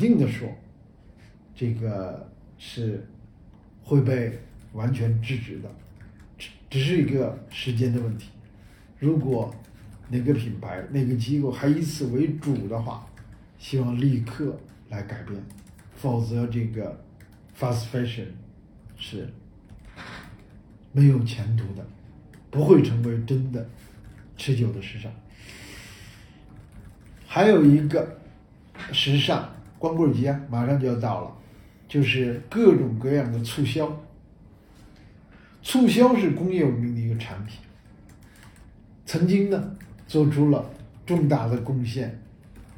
定的说，这个是会被完全制止的，只只是一个时间的问题。如果哪个品牌、哪个机构还以此为主的话，希望立刻来改变，否则这个 fast fashion 是没有前途的，不会成为真的持久的时尚。还有一个时尚光棍节啊，马上就要到了，就是各种各样的促销。促销是工业文明的一个产品，曾经呢做出了重大的贡献，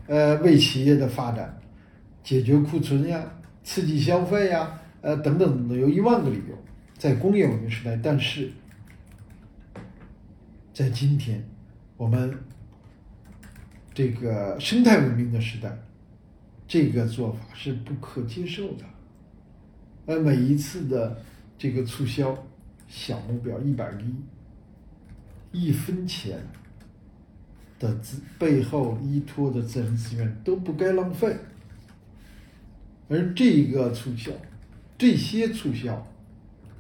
呃，为企业的发展解决库存呀、刺激消费呀，呃等等等等，有一万个理由。在工业文明时代，但是在今天，我们这个生态文明的时代，这个做法是不可接受的。而每一次的这个促销，小目标一百个亿，一分钱的资背后依托的自然资源都不该浪费。而这个促销，这些促销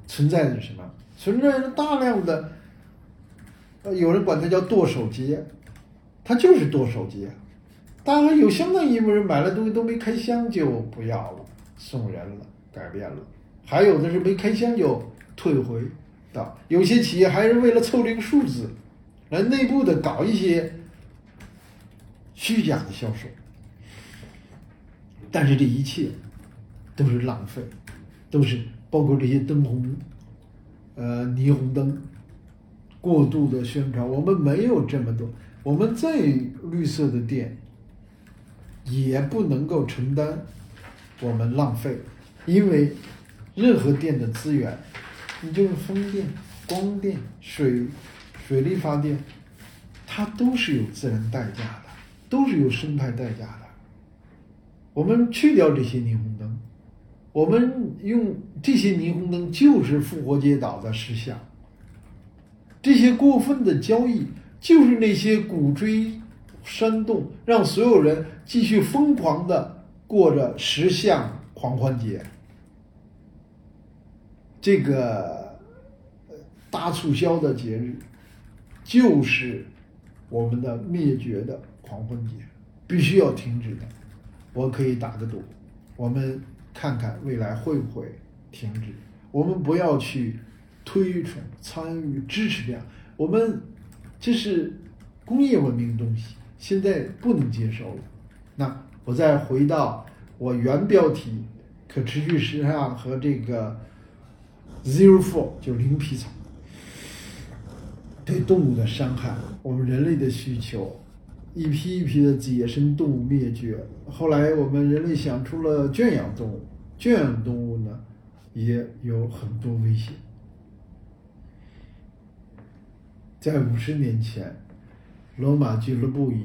存在着什么？存在着大量的，呃，有人管它叫剁手节，它就是剁手节。当然有相当一部分人买了东西都没开箱就不要了，送人了，改变了；还有的是没开箱就退回的。有些企业还是为了凑这个数字，来内部的搞一些虚假的销售。但是这一切都是浪费，都是包括这些灯红，呃，霓虹灯过度的宣传。我们没有这么多，我们最绿色的店也不能够承担我们浪费，因为任何电的资源，你就是风电、光电、水、水力发电，它都是有自然代价的，都是有生态代价的。我们去掉这些霓虹灯，我们用这些霓虹灯就是复活节岛的石像。这些过分的交易就是那些鼓吹煽动，让所有人继续疯狂的过着十项狂欢节。这个大促销的节日，就是我们的灭绝的狂欢节，必须要停止的。我可以打个赌，我们看看未来会不会停止。我们不要去推崇、参与、支持这样，我们这是工业文明的东西，现在不能接受了。那我再回到我原标题：可持续时尚和这个 Zero Four，就零皮草，对动物的伤害，我们人类的需求。一批一批的野生动物灭绝，后来我们人类想出了圈养动物，圈养动物呢也有很多危险。在五十年前，罗马俱乐部已